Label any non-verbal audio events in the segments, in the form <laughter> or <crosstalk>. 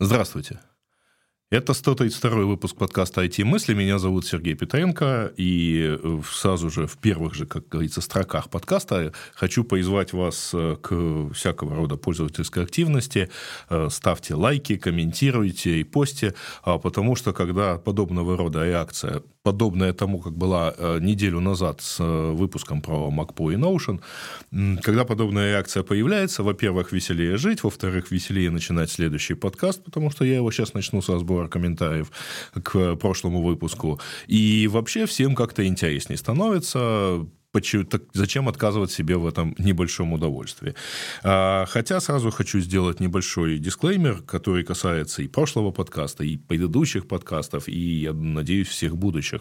Здравствуйте. Это 132 выпуск подкаста «IT-мысли». Меня зовут Сергей Петренко. И э, сразу же в первых же, как говорится, строках подкаста хочу призвать вас э, к всякого рода пользовательской активности. Э, ставьте лайки, комментируйте и посте, а потому что когда подобного рода реакция подобная тому, как была неделю назад с выпуском про MacPo и Notion, когда подобная реакция появляется, во-первых, веселее жить, во-вторых, веселее начинать следующий подкаст, потому что я его сейчас начну со сбора разбора комментариев к прошлому выпуску. И вообще всем как-то интереснее становится, Почему, так зачем отказывать себе в этом небольшом удовольствии? А, хотя сразу хочу сделать небольшой дисклеймер, который касается и прошлого подкаста, и предыдущих подкастов, и, я надеюсь, всех будущих.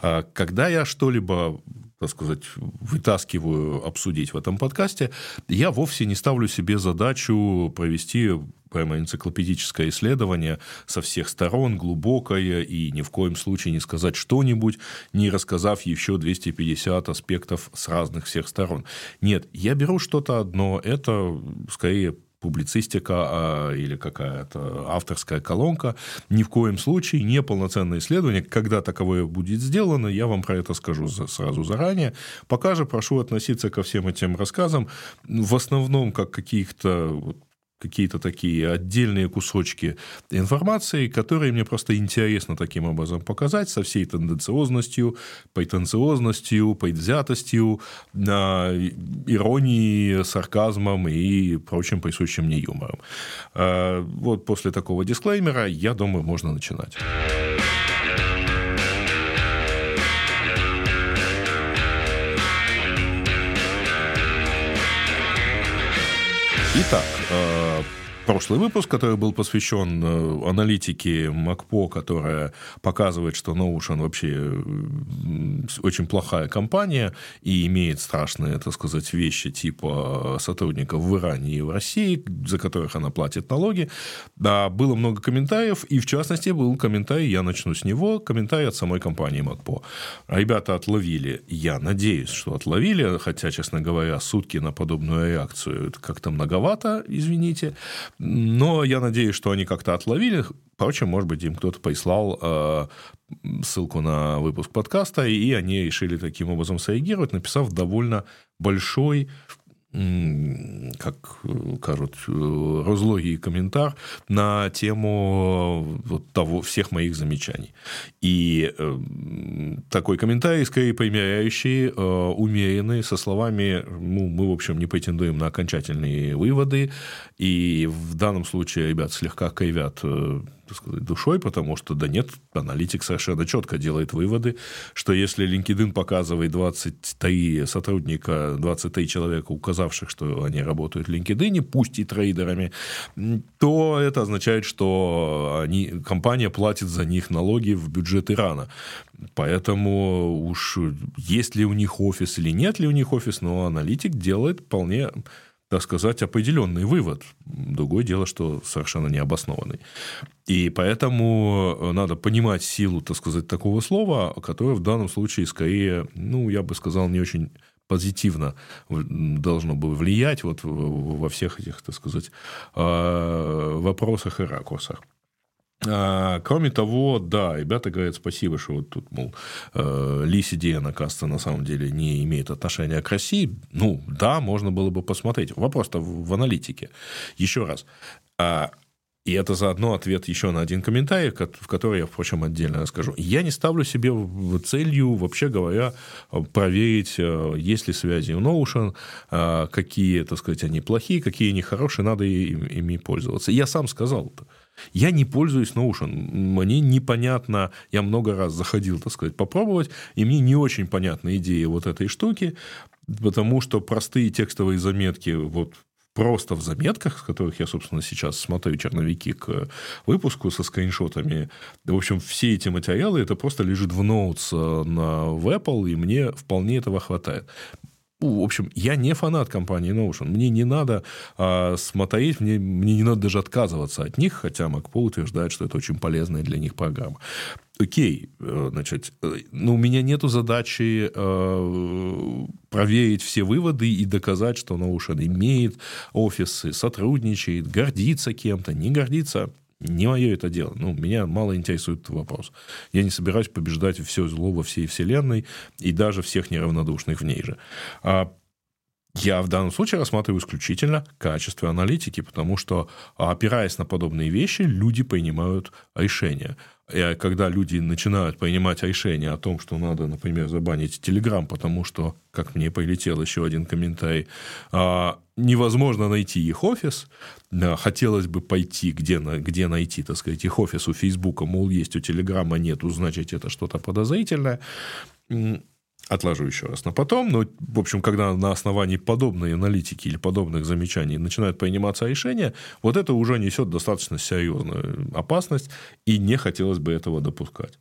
А, когда я что-либо так сказать, вытаскиваю обсудить в этом подкасте, я вовсе не ставлю себе задачу провести прямо энциклопедическое исследование со всех сторон, глубокое, и ни в коем случае не сказать что-нибудь, не рассказав еще 250 аспектов с разных всех сторон. Нет, я беру что-то одно, это скорее публицистика а, или какая-то авторская колонка. Ни в коем случае не полноценное исследование. Когда таковое будет сделано, я вам про это скажу сразу заранее. Пока же прошу относиться ко всем этим рассказам в основном как каких-то какие-то такие отдельные кусочки информации, которые мне просто интересно таким образом показать со всей тенденциозностью, претенциозностью, предвзятостью, иронией, сарказмом и прочим присущим мне юмором. А, вот после такого дисклеймера, я думаю, можно начинать. Итак, э, прошлый выпуск, который был посвящен э, аналитике МакПо, которая показывает, что Notion вообще очень плохая компания и имеет страшные, так сказать, вещи типа сотрудников в Иране и в России, за которых она платит налоги. Да, было много комментариев, и в частности был комментарий, я начну с него, комментарий от самой компании МакПо. Ребята отловили, я надеюсь, что отловили, хотя, честно говоря, сутки на подобную реакцию это как-то многовато, извините. Но я надеюсь, что они как-то отловили. Впрочем, может быть, им кто-то прислал э, ссылку на выпуск подкаста, и они решили таким образом среагировать, написав довольно большой как кажуть, розлогий комментар на тему вот того, всех моих замечаний. И э, такой комментарий, скорее примеряющий, э, умеренный, со словами, ну, мы, в общем, не претендуем на окончательные выводы, и в данном случае ребят слегка кривят э, так сказать, душой, потому что, да нет, аналитик совершенно четко делает выводы, что если LinkedIn показывает 23 сотрудника, 23 человека, указавших, что они работают в LinkedIn, пусть и трейдерами, то это означает, что они, компания платит за них налоги в бюджет Ирана. Поэтому уж есть ли у них офис или нет ли у них офис, но аналитик делает вполне так сказать, определенный вывод. Другое дело, что совершенно необоснованный. И поэтому надо понимать силу, так сказать, такого слова, которое в данном случае скорее, ну, я бы сказал, не очень позитивно должно бы влиять вот во всех этих, так сказать, а, вопросах и ракурсах. А, кроме того, да, ребята говорят спасибо, что вот тут, мол, э, Ли Сидиен, оказывается, на самом деле не имеет отношения к России. Ну, да, можно было бы посмотреть. Вопрос-то в аналитике. Еще раз. А, и это заодно ответ еще на один комментарий, в который я, впрочем, отдельно расскажу. Я не ставлю себе целью, вообще говоря, проверить, э, есть ли связи у Notion, какие, так сказать, они плохие, какие они хорошие, надо ими пользоваться. Я сам сказал это. Я не пользуюсь Notion. Мне непонятно, я много раз заходил, так сказать, попробовать, и мне не очень понятна идея вот этой штуки, потому что простые текстовые заметки вот просто в заметках, с которых я, собственно, сейчас смотрю черновики к выпуску со скриншотами. В общем, все эти материалы, это просто лежит в ноутс на в Apple, и мне вполне этого хватает. В общем, я не фанат компании Notion. Мне не надо а, смотреть, мне, мне не надо даже отказываться от них, хотя MacPo утверждает, что это очень полезная для них программа. Окей, э, значит, э, но у меня нет задачи э, проверить все выводы и доказать, что Notion имеет офисы, сотрудничает, гордится кем-то, не гордится. Не мое это дело. Ну, меня мало интересует этот вопрос. Я не собираюсь побеждать все зло во всей вселенной и даже всех неравнодушных в ней же. А я в данном случае рассматриваю исключительно качество аналитики, потому что, опираясь на подобные вещи, люди принимают решения. И когда люди начинают принимать решение о том, что надо, например, забанить Телеграм, потому что, как мне полетел еще один комментарий, а, невозможно найти их офис, хотелось бы пойти, где, где найти, так сказать, их офис у Фейсбука, мол, есть у Телеграма, нету, значит, это что-то подозрительное отложу еще раз на потом. Но, в общем, когда на основании подобной аналитики или подобных замечаний начинают приниматься решения, вот это уже несет достаточно серьезную опасность, и не хотелось бы этого допускать.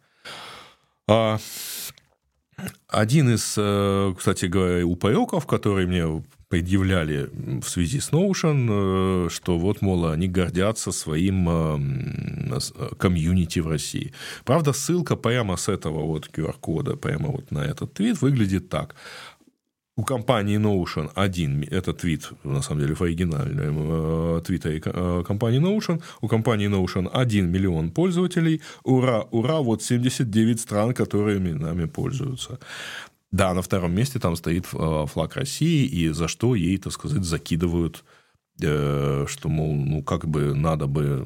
А один из, э, кстати говоря, упреков, который мне предъявляли в связи с Notion, э, что вот, мол, они гордятся своим э, комьюнити в России. Правда, ссылка прямо с этого вот QR-кода, прямо вот на этот твит выглядит так. У компании Notion один, это твит, на самом деле, в оригинальном э, твиттере компании Notion, у компании Notion 1 миллион пользователей, ура, ура, вот 79 стран, которые нами пользуются. Да, на втором месте там стоит э, флаг России, и за что ей, так сказать, закидывают э, что, мол, ну, как бы надо бы...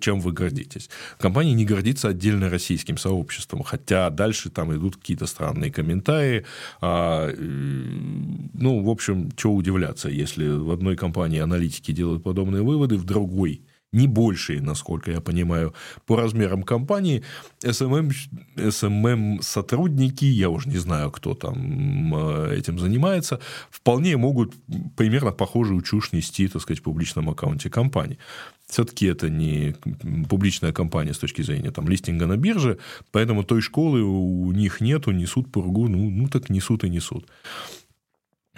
Чем вы гордитесь? Компания не гордится отдельно российским сообществом, хотя дальше там идут какие-то странные комментарии. А, ну, в общем, что удивляться, если в одной компании аналитики делают подобные выводы, в другой не большие, насколько я понимаю, по размерам компании. SMM, SMM сотрудники, я уже не знаю, кто там э, этим занимается, вполне могут примерно похожую чушь нести, так сказать, в публичном аккаунте компании. Все-таки это не публичная компания с точки зрения там, листинга на бирже, поэтому той школы у них нету, несут пургу, ну, ну так несут и несут.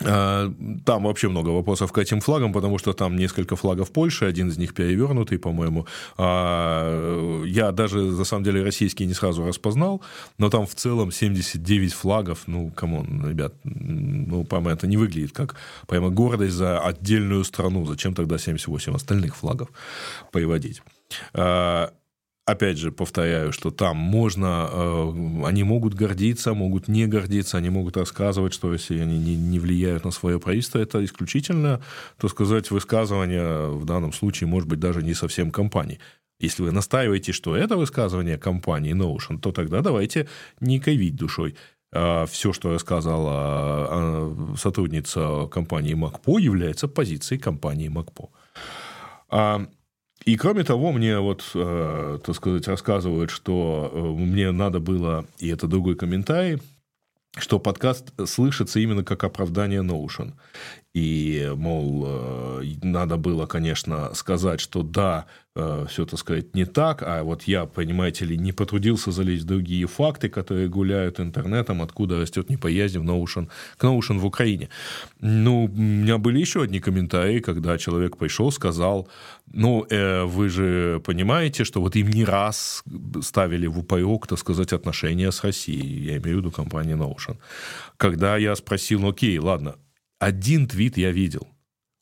А, там вообще много вопросов к этим флагам, потому что там несколько флагов Польши, один из них перевернутый, по-моему. А, я даже, на самом деле, российский не сразу распознал, но там в целом 79 флагов. Ну, come on, ребят, ну, по-моему, это не выглядит как прямо гордость за отдельную страну. Зачем тогда 78 остальных флагов приводить? Опять же, повторяю, что там можно, э, они могут гордиться, могут не гордиться, они могут рассказывать, что если они не, не влияют на свое правительство, это исключительно, так сказать, высказывание в данном случае, может быть, даже не совсем компании. Если вы настаиваете, что это высказывание компании Notion, то тогда давайте не кривить душой. А Все, что рассказала а, сотрудница компании МакПо, является позицией компании МакПо. И кроме того, мне вот, э, так сказать, рассказывают, что э, мне надо было, и это другой комментарий, что подкаст слышится именно как оправдание Notion. И, мол, э, надо было, конечно, сказать, что да, э, все, так сказать, не так, а вот я, понимаете ли, не потрудился залезть в другие факты, которые гуляют интернетом, откуда растет непоязнь в Notion, к Notion в Украине. Ну, у меня были еще одни комментарии, когда человек пришел, сказал, ну, э, вы же понимаете, что вот им не раз ставили в упрек, так сказать, отношения с Россией, я имею в виду компанию Notion. Когда я спросил, ну, окей, ладно, один твит я видел.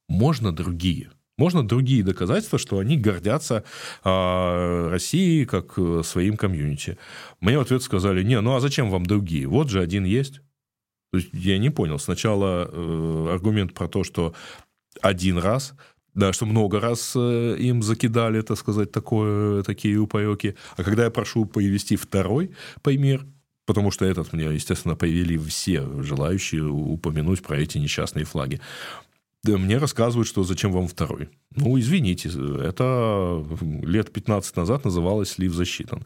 Можно другие. Можно другие доказательства, что они гордятся э, Россией как э, своим комьюнити. Мне в ответ сказали, не, ну а зачем вам другие? Вот же один есть. То есть я не понял. Сначала э, аргумент про то, что один раз, да, что много раз э, им закидали, так сказать, такое, такие упреки. А когда я прошу привести второй пример, потому что этот мне, естественно, появили все желающие упомянуть про эти несчастные флаги. Мне рассказывают, что зачем вам второй. Ну, извините, это лет 15 назад называлось слив засчитан.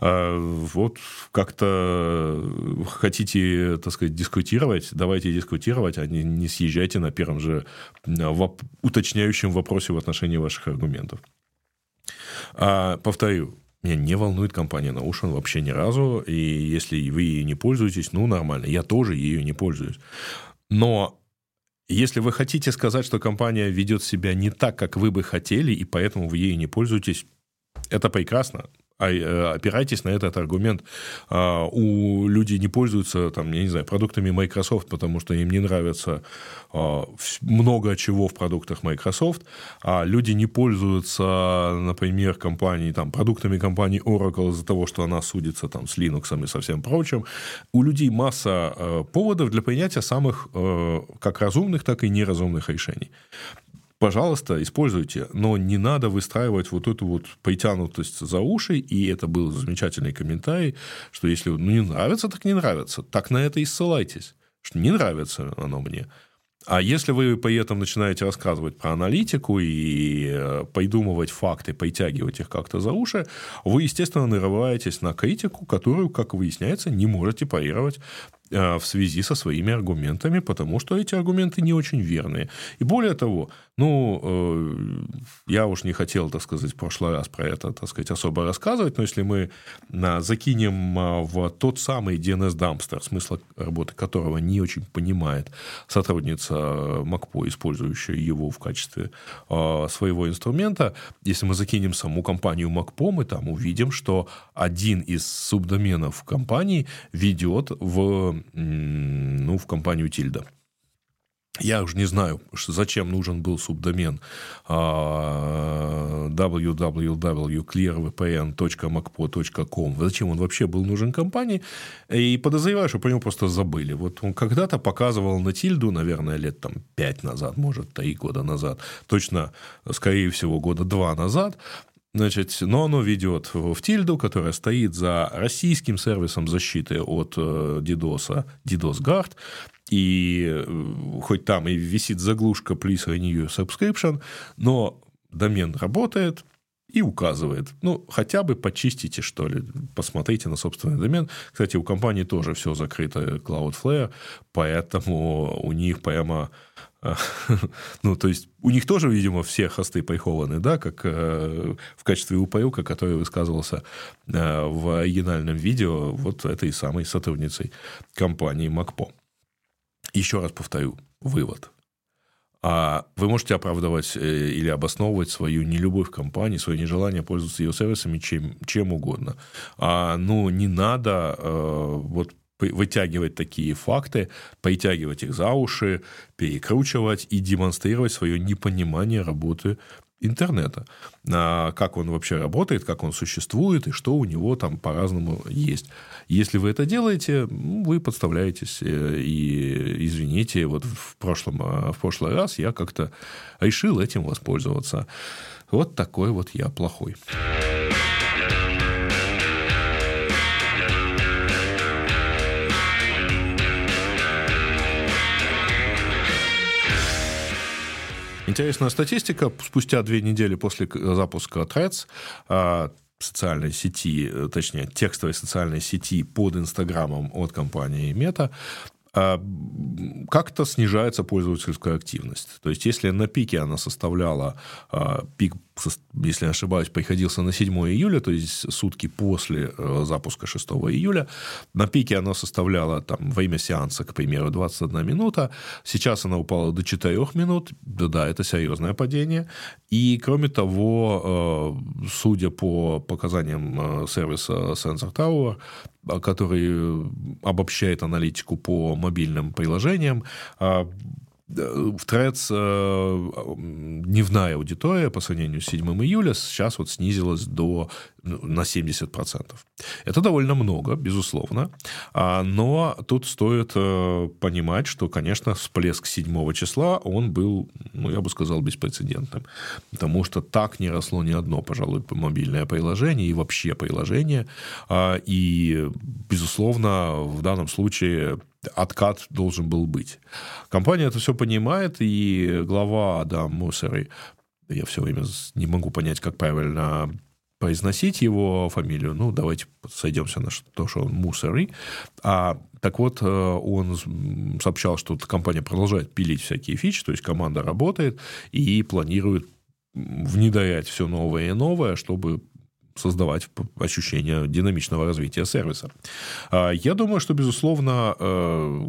А вот как-то хотите, так сказать, дискутировать, давайте дискутировать, а не, не съезжайте на первом же воп- уточняющем вопросе в отношении ваших аргументов. А, повторю, меня не волнует компания Notion вообще ни разу. И если вы ей не пользуетесь, ну, нормально. Я тоже ею не пользуюсь. Но если вы хотите сказать, что компания ведет себя не так, как вы бы хотели, и поэтому вы ею не пользуетесь, это прекрасно. А, э, опирайтесь на этот аргумент. А, у людей не пользуются, там, я не знаю, продуктами Microsoft, потому что им не нравится а, много чего в продуктах Microsoft, а люди не пользуются, например, компанией, там, продуктами компании Oracle из-за того, что она судится там, с Linux и со всем прочим. У людей масса э, поводов для принятия самых э, как разумных, так и неразумных решений пожалуйста, используйте, но не надо выстраивать вот эту вот притянутость за уши, и это был замечательный комментарий, что если ну, не нравится, так не нравится, так на это и ссылайтесь, что не нравится оно мне. А если вы при этом начинаете рассказывать про аналитику и э, придумывать факты, притягивать их как-то за уши, вы, естественно, нарываетесь на критику, которую, как выясняется, не можете парировать в связи со своими аргументами, потому что эти аргументы не очень верные. И более того, ну, э, я уж не хотел, так сказать, в прошлый раз про это, так сказать, особо рассказывать, но если мы э, закинем в тот самый DNS Dumpster, смысла работы которого не очень понимает сотрудница МакПо, использующая его в качестве своего инструмента, если мы закинем саму компанию МакПо, мы там увидим, что один из субдоменов компании ведет в ну, в компанию Тильда. Я уже не знаю, зачем нужен был субдомен а, www.clearvpn.macpo.com. Зачем он вообще был нужен компании? И подозреваю, что про него просто забыли. Вот он когда-то показывал на Тильду, наверное, лет там 5 назад, может, 3 года назад. Точно, скорее всего, года 2 назад. Значит, но оно ведет в тильду, которая стоит за российским сервисом защиты от DDoS, DDoS Guard, и э, хоть там и висит заглушка please renew subscription, но домен работает, и указывает. Ну, хотя бы почистите, что ли. Посмотрите на собственный домен. Кстати, у компании тоже все закрыто Cloudflare, поэтому у них прямо <laughs> ну, то есть, у них тоже, видимо, все хосты прихованы, да, как э, в качестве упаюка, который высказывался э, в оригинальном видео вот этой самой сотрудницей компании МакПо. Еще раз повторю, вывод. А вы можете оправдывать э, или обосновывать свою нелюбовь к компании, свое нежелание пользоваться ее сервисами чем, чем угодно. А, ну, не надо э, вот вытягивать такие факты, притягивать их за уши, перекручивать и демонстрировать свое непонимание работы интернета, а как он вообще работает, как он существует и что у него там по-разному есть. Если вы это делаете, вы подставляетесь э, и извините, вот в прошлом а, в прошлый раз я как-то решил этим воспользоваться. Вот такой вот я плохой. Интересная статистика. Спустя две недели после запуска Threads а, социальной сети, э, точнее, текстовой социальной сети под Инстаграмом от компании Meta, а, как-то снижается пользовательская активность. То есть, если на пике она составляла, а, пик, если ошибаюсь, приходился на 7 июля, то есть сутки после э, запуска 6 июля, на пике она составляла там, время сеанса, к примеру, 21 минута, сейчас она упала до 4 минут, да-да, это серьезное падение, и, кроме того, э, судя по показаниям э, сервиса Sensor Tower, который обобщает аналитику по мобильным приложениям, в Threads э, дневная аудитория по сравнению с 7 июля сейчас вот снизилась до, ну, на 70%. Это довольно много, безусловно. А, но тут стоит э, понимать, что, конечно, всплеск 7 числа, он был, ну, я бы сказал, беспрецедентным. Потому что так не росло ни одно, пожалуй, мобильное приложение и вообще приложение. А, и, безусловно, в данном случае откат должен был быть. Компания это все понимает, и глава Адам Мусери, я все время не могу понять, как правильно произносить его фамилию, ну, давайте сойдемся на то, что он Мусери. А, так вот, э, он сообщал, что компания продолжает пилить всякие фичи, то есть команда работает и планирует внедрять все новое и новое, чтобы создавать ощущение динамичного развития сервиса. А, я думаю, что, безусловно, э,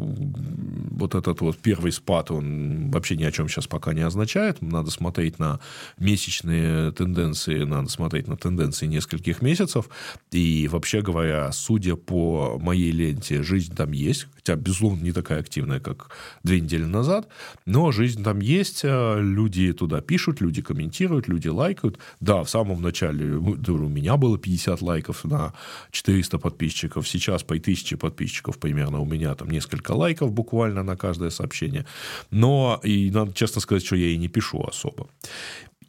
вот этот вот первый спад, он вообще ни о чем сейчас пока не означает. Надо смотреть на месячные тенденции, надо смотреть на тенденции нескольких месяцев. И, вообще говоря, судя по моей ленте, жизнь там есть, хотя, безусловно, не такая активная, как две недели назад, но жизнь там есть, э, люди туда пишут, люди комментируют, люди лайкают. Да, в самом начале у меня было 50 лайков на 400 подписчиков, сейчас по 1000 подписчиков примерно, у меня там несколько лайков буквально на каждое сообщение, но, и надо честно сказать, что я и не пишу особо.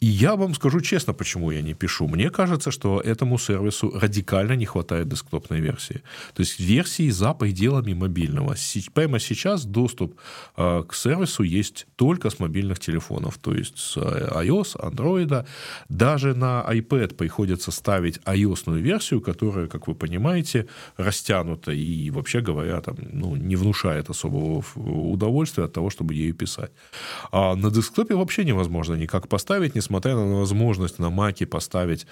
И я вам скажу честно, почему я не пишу. Мне кажется, что этому сервису радикально не хватает десктопной версии. То есть версии за пределами мобильного. Прямо сейчас доступ э, к сервису есть только с мобильных телефонов. То есть с э, iOS, Android. Даже на iPad приходится ставить iOS версию, которая, как вы понимаете, растянута и, вообще говоря, там, ну, не внушает особого удовольствия от того, чтобы ею писать. А на десктопе вообще невозможно никак поставить, несмотря несмотря на возможность на Маке поставить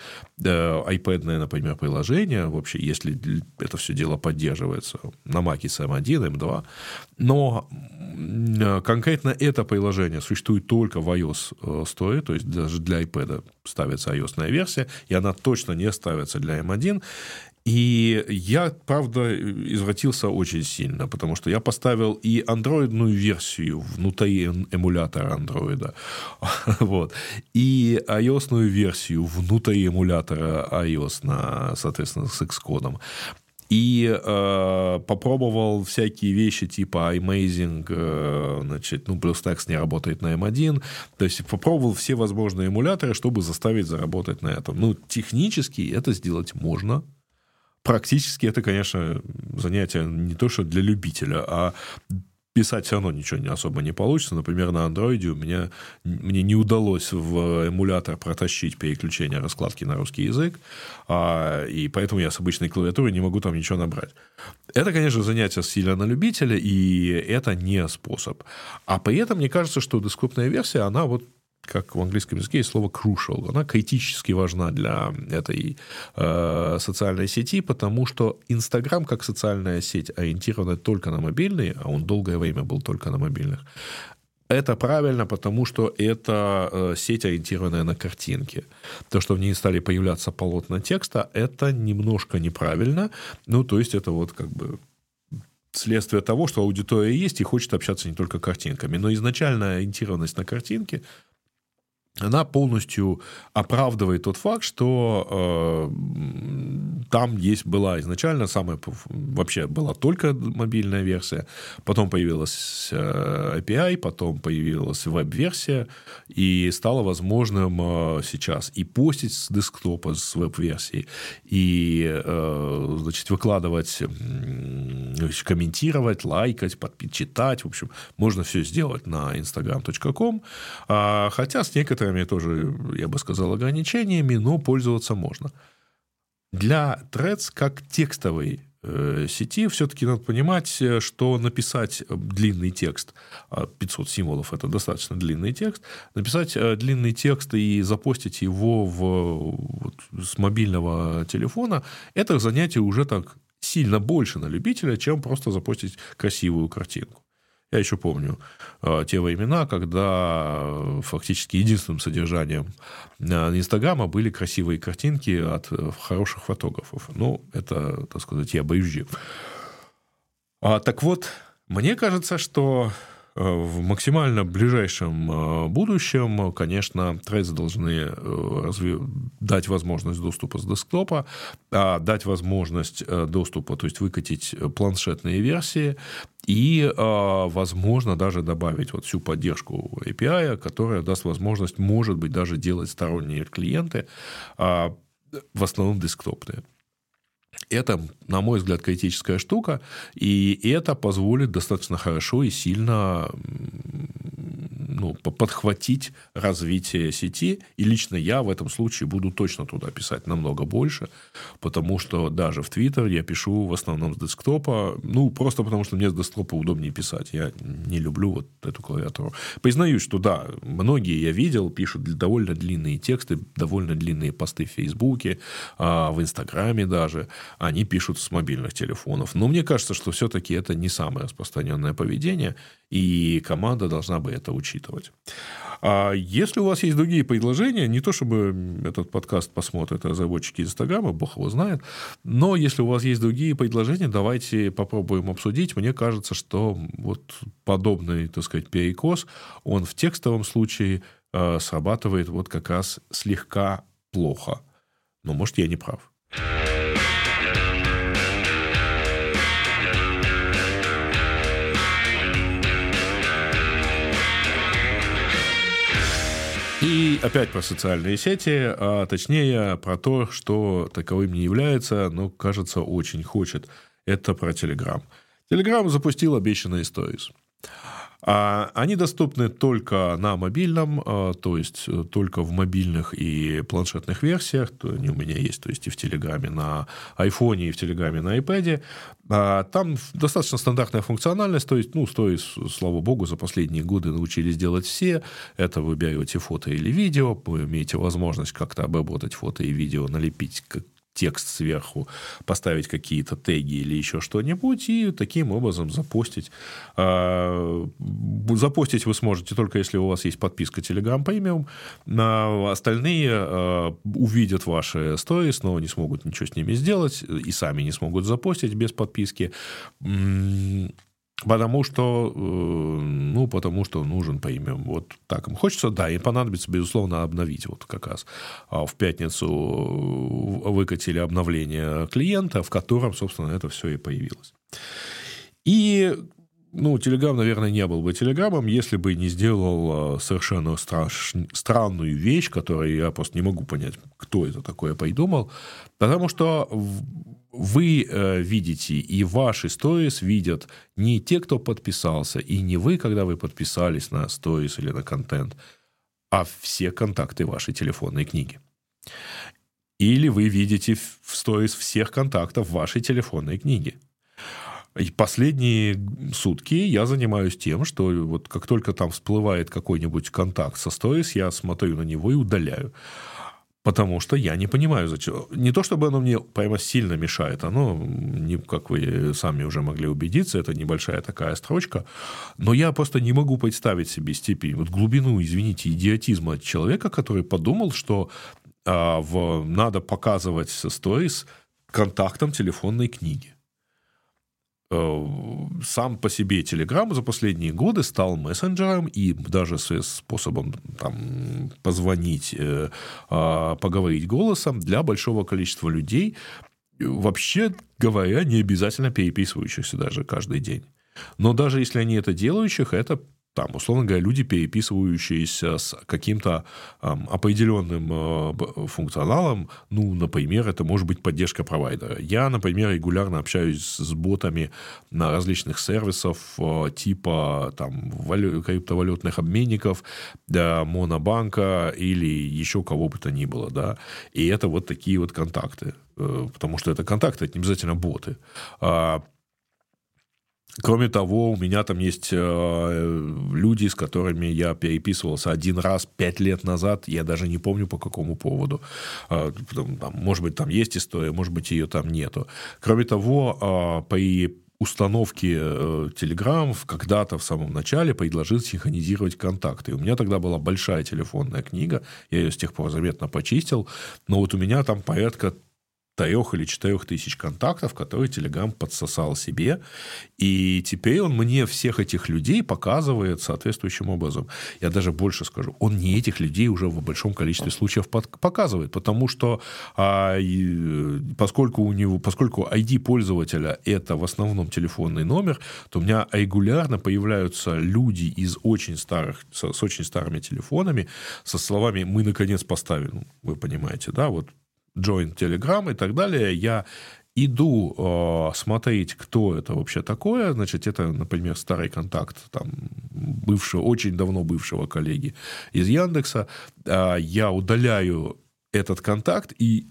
э, iPad, например, приложение, вообще, если это все дело поддерживается на Маке с M1, M2, но э, конкретно это приложение существует только в iOS Store, э, то есть даже для iPad ставится iOS версия, и она точно не ставится для M1. И я, правда, извратился очень сильно, потому что я поставил и андроидную версию внутри эмулятора андроида, <laughs> вот, и ios версию внутри эмулятора iOS, на, соответственно, с Xcode. И э, попробовал всякие вещи типа iMazing, э, значит, ну, BlueStacks не работает на M1. То есть, попробовал все возможные эмуляторы, чтобы заставить заработать на этом. Ну, технически это сделать можно, практически это, конечно, занятие не то, что для любителя, а писать все равно ничего особо не получится. Например, на андроиде у меня мне не удалось в эмулятор протащить переключение раскладки на русский язык, а, и поэтому я с обычной клавиатуры не могу там ничего набрать. Это, конечно, занятие сильно на любителя, и это не способ. А при этом мне кажется, что десктопная версия, она вот как в английском языке есть слово crucial. Она критически важна для этой э, социальной сети, потому что Инстаграм как социальная сеть ориентирована только на мобильные, а он долгое время был только на мобильных. Это правильно, потому что это э, сеть, ориентированная на картинки. То, что в ней стали появляться полотна текста, это немножко неправильно. Ну, то есть, это вот как бы следствие того, что аудитория есть и хочет общаться не только картинками. Но изначальная ориентированность на картинки она полностью оправдывает тот факт, что э, там есть была изначально самая вообще была только мобильная версия, потом появилась э, API, потом появилась веб-версия, и стало возможным э, сейчас и постить с десктопа с веб-версией, и э, значит выкладывать, э, комментировать, лайкать, читать, в общем, можно все сделать на instagram.com, э, хотя с некоторыми некоторыми тоже, я бы сказал, ограничениями, но пользоваться можно. Для Threads как текстовой э, сети все-таки надо понимать, что написать длинный текст, 500 а символов – это достаточно длинный текст, написать э, длинный текст и запостить его в, вот, с мобильного телефона – это занятие уже так сильно больше на любителя, чем просто запостить красивую картинку. Я еще помню э, те времена, когда э, фактически единственным содержанием э, Инстаграма были красивые картинки от хороших фотографов. Ну, это, так сказать, я боюсь. А, так вот, мне кажется, что в максимально ближайшем э, будущем, конечно, Threads должны э, разви... дать возможность доступа с десктопа, а дать возможность э, доступа, то есть выкатить планшетные версии и, возможно, даже добавить вот всю поддержку API, которая даст возможность, может быть, даже делать сторонние клиенты, а, в основном десктопные. Это, на мой взгляд, критическая штука, и это позволит достаточно хорошо и сильно ну, подхватить развитие сети. И лично я в этом случае буду точно туда писать намного больше, потому что даже в Твиттер я пишу в основном с десктопа, ну, просто потому что мне с десктопа удобнее писать. Я не люблю вот эту клавиатуру. Признаюсь, что да, многие я видел, пишут довольно длинные тексты, довольно длинные посты в Фейсбуке, а, в Инстаграме даже. Они пишут с мобильных телефонов. Но мне кажется, что все-таки это не самое распространенное поведение, и команда должна бы это учитывать. А если у вас есть другие предложения, не то чтобы этот подкаст посмотрят разработчики Инстаграма, бог его знает, но если у вас есть другие предложения, давайте попробуем обсудить. Мне кажется, что вот подобный, так сказать, перекос, он в текстовом случае э, срабатывает вот как раз слегка плохо. Но, может, я не прав. И опять про социальные сети, а точнее про то, что таковым не является, но, кажется, очень хочет. Это про Telegram. Telegram запустил обещанные stories. А они доступны только на мобильном, а, то есть э, только в мобильных и планшетных версиях. То они у меня есть, то есть и в Телеграме на айфоне, и в Телеграме на iPad. А там достаточно стандартная функциональность, то есть, ну, стоит, слава богу, за последние годы научились делать все. Это вы берете фото или видео, вы имеете возможность как-то обработать фото и видео, налепить текст сверху, поставить какие-то теги или еще что-нибудь, и таким образом запостить. А, запостить вы сможете только если у вас есть подписка Telegram Premium. На остальные а, увидят ваши сторис, но не смогут ничего с ними сделать, и сами не смогут запостить без подписки. Потому что, э, ну, потому что нужен премиум. Вот так им хочется, да, им понадобится, безусловно, обновить. Вот как раз а в пятницу выкатили обновление клиента, в котором, собственно, это все и появилось. И ну, Телеграм, наверное, не был бы Телеграмом, если бы не сделал а, совершенно страш... странную вещь, которую я просто не могу понять, кто это такое придумал. Потому что вы э, видите, и ваши сторис видят не те, кто подписался, и не вы, когда вы подписались на сторис или на контент, а все контакты вашей телефонной книги. Или вы видите в сторис всех контактов вашей телефонной книги. И последние сутки я занимаюсь тем, что вот как только там всплывает какой-нибудь контакт со сторис, я смотрю на него и удаляю. Потому что я не понимаю, зачем. Не то, чтобы оно мне прямо сильно мешает. Оно, не, как вы сами уже могли убедиться, это небольшая такая строчка. Но я просто не могу представить себе степень, вот глубину, извините, идиотизма человека, который подумал, что а, в, надо показывать сторис контактом телефонной книги. Э, сам по себе Telegram за последние годы стал мессенджером и даже с способом там, позвонить, э, а, поговорить голосом для большого количества людей, вообще говоря, не обязательно переписывающихся даже каждый день. Но даже если они это делающих, это там, условно говоря, люди, переписывающиеся с каким-то эм, определенным э, функционалом, ну, например, это может быть поддержка провайдера. Я, например, регулярно общаюсь с ботами на различных сервисов э, типа там, валю, криптовалютных обменников, да, монобанка или еще кого бы то ни было, да, и это вот такие вот контакты, э, потому что это контакты, это не обязательно боты. Кроме того, у меня там есть э, люди, с которыми я переписывался один раз пять лет назад, я даже не помню по какому поводу. Э, там, может быть, там есть история, может быть, ее там нету. Кроме того, э, при установке Telegram когда-то в самом начале предложил синхронизировать контакты. И у меня тогда была большая телефонная книга, я ее с тех пор заметно почистил, но вот у меня там порядка трех или четырех тысяч контактов, которые Telegram подсосал себе. И теперь он мне всех этих людей показывает соответствующим образом. Я даже больше скажу, он не этих людей уже в большом количестве случаев показывает, потому что а, и, поскольку у него, поскольку ID пользователя это в основном телефонный номер, то у меня регулярно появляются люди из очень старых, с, с очень старыми телефонами со словами «мы наконец поставили». Вы понимаете, да, вот join Telegram и так далее, я иду э, смотреть, кто это вообще такое, значит, это, например, старый контакт там, бывшего, очень давно бывшего коллеги из Яндекса, э, я удаляю этот контакт и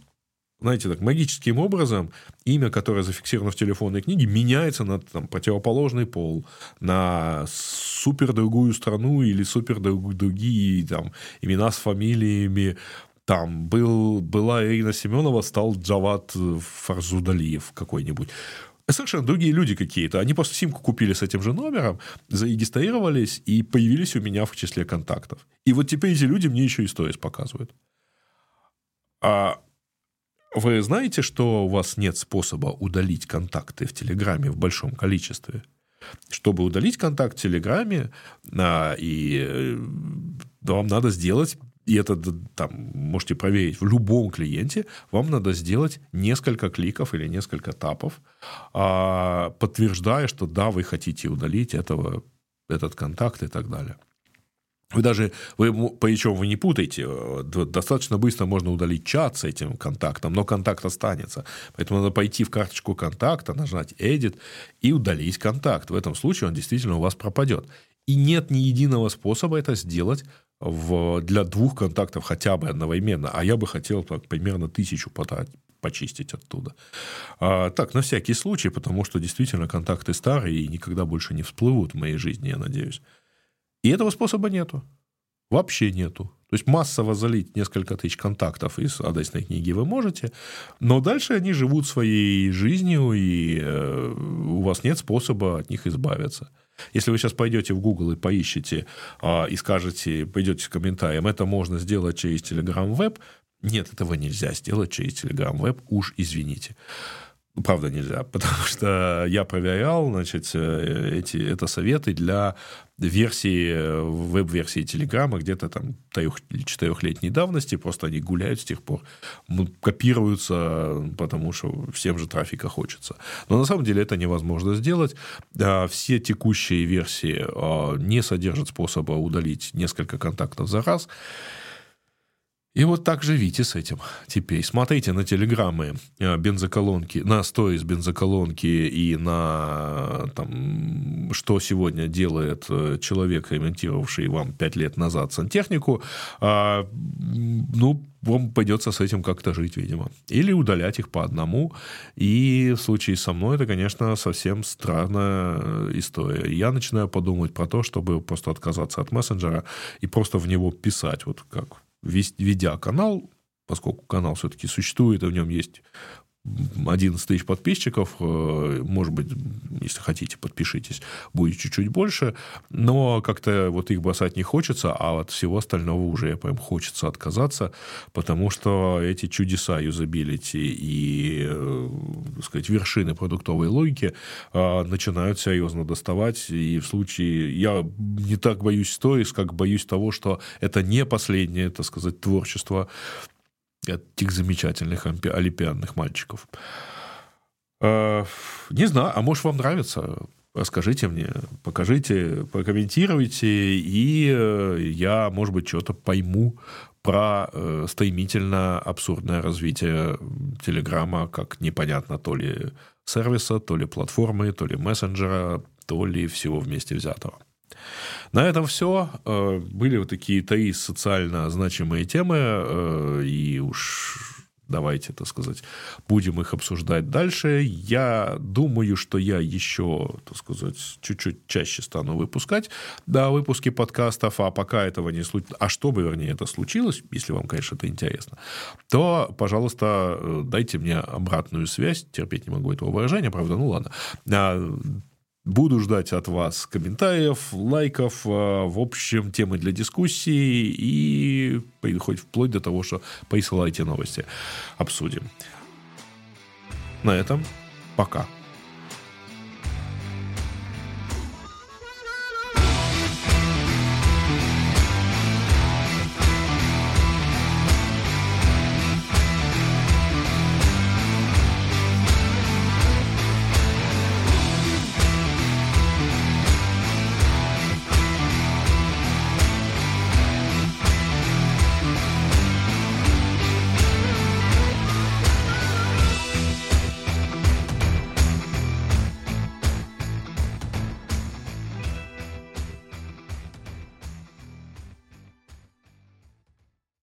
знаете, так, магическим образом имя, которое зафиксировано в телефонной книге, меняется на там, противоположный пол, на супер другую страну или супер другие там, имена с фамилиями. Там был, была Ирина Семенова, стал Джават Фарзудалиев какой-нибудь совершенно другие люди какие-то. Они просто симку купили с этим же номером, зарегистрировались и появились у меня в числе контактов. И вот теперь эти люди мне еще и показывают. А вы знаете, что у вас нет способа удалить контакты в Телеграме в большом количестве? Чтобы удалить контакт в Телеграме, а, и э, вам надо сделать и это там можете проверить в любом клиенте, вам надо сделать несколько кликов или несколько тапов, а, подтверждая, что да, вы хотите удалить этого, этот контакт и так далее. Вы даже, вы, причем вы не путайте, э, достаточно быстро можно удалить чат с этим контактом, но контакт останется. Поэтому надо пойти в карточку контакта, нажать Edit и удалить контакт. В этом случае он действительно у вас пропадет. И нет ни единого способа это сделать в, для двух контактов хотя бы одновременно. А я бы хотел так, примерно тысячу потратить почистить оттуда. А, так, на всякий случай, потому что действительно контакты старые и никогда больше не всплывут в моей жизни, я надеюсь. И этого способа нету. Вообще нету. То есть массово залить несколько тысяч контактов из адресной книги вы можете, но дальше они живут своей жизнью, и э, у вас нет способа от них избавиться. Если вы сейчас пойдете в Google и поищете а, и скажете, пойдете с комментарием, это можно сделать через Telegram Web, нет, этого нельзя сделать через Telegram Web, уж извините. Правда нельзя, <laughs> потому что я проверял, значит, э, эти, это советы для версии, э, веб-версии Телеграма где-то там трех- или четырехлетней давности, просто они гуляют с тех пор, копируются, потому что всем же трафика хочется. Но на самом деле это невозможно сделать. Все текущие версии а, не содержат способа удалить несколько контактов за раз. И вот так живите с этим теперь. Смотрите на телеграммы э, бензоколонки, на сторис бензоколонки и на там, что сегодня делает э, человек, ремонтировавший вам пять лет назад сантехнику. А, ну, вам придется с этим как-то жить, видимо. Или удалять их по одному. И в случае со мной это, конечно, совсем странная история. Я начинаю подумать про то, чтобы просто отказаться от мессенджера и просто в него писать, вот как ведя канал, поскольку канал все-таки существует, и в нем есть 11 тысяч подписчиков, э, может быть, если хотите, подпишитесь, будет чуть-чуть больше, но как-то вот их бросать не хочется, а от всего остального уже прям хочется отказаться, потому что эти чудеса юзабилити и, э, так сказать, вершины продуктовой логики э, начинают серьезно доставать, и в случае... Я не так боюсь сторис, как боюсь того, что это не последнее, так сказать, творчество этих замечательных олимпиадных мальчиков. Э, не знаю, а может, вам нравится? Расскажите мне, покажите, прокомментируйте, и э, я, может быть, что-то пойму про э, стремительно абсурдное развитие Телеграма как непонятно то ли сервиса, то ли платформы, то ли мессенджера, то ли всего вместе взятого. На этом все. Э, были вот такие три социально значимые темы, э, и уж давайте, так сказать, будем их обсуждать дальше. Я думаю, что я еще, так сказать, чуть-чуть чаще стану выпускать да, выпуски подкастов, а пока этого не случилось, а чтобы, вернее, это случилось, если вам, конечно, это интересно, то, пожалуйста, э, дайте мне обратную связь, терпеть не могу этого выражения, правда, ну ладно, а, Буду ждать от вас комментариев, лайков, э, в общем, темы для дискуссии и хоть вплоть до того, что присылайте новости. Обсудим. На этом пока.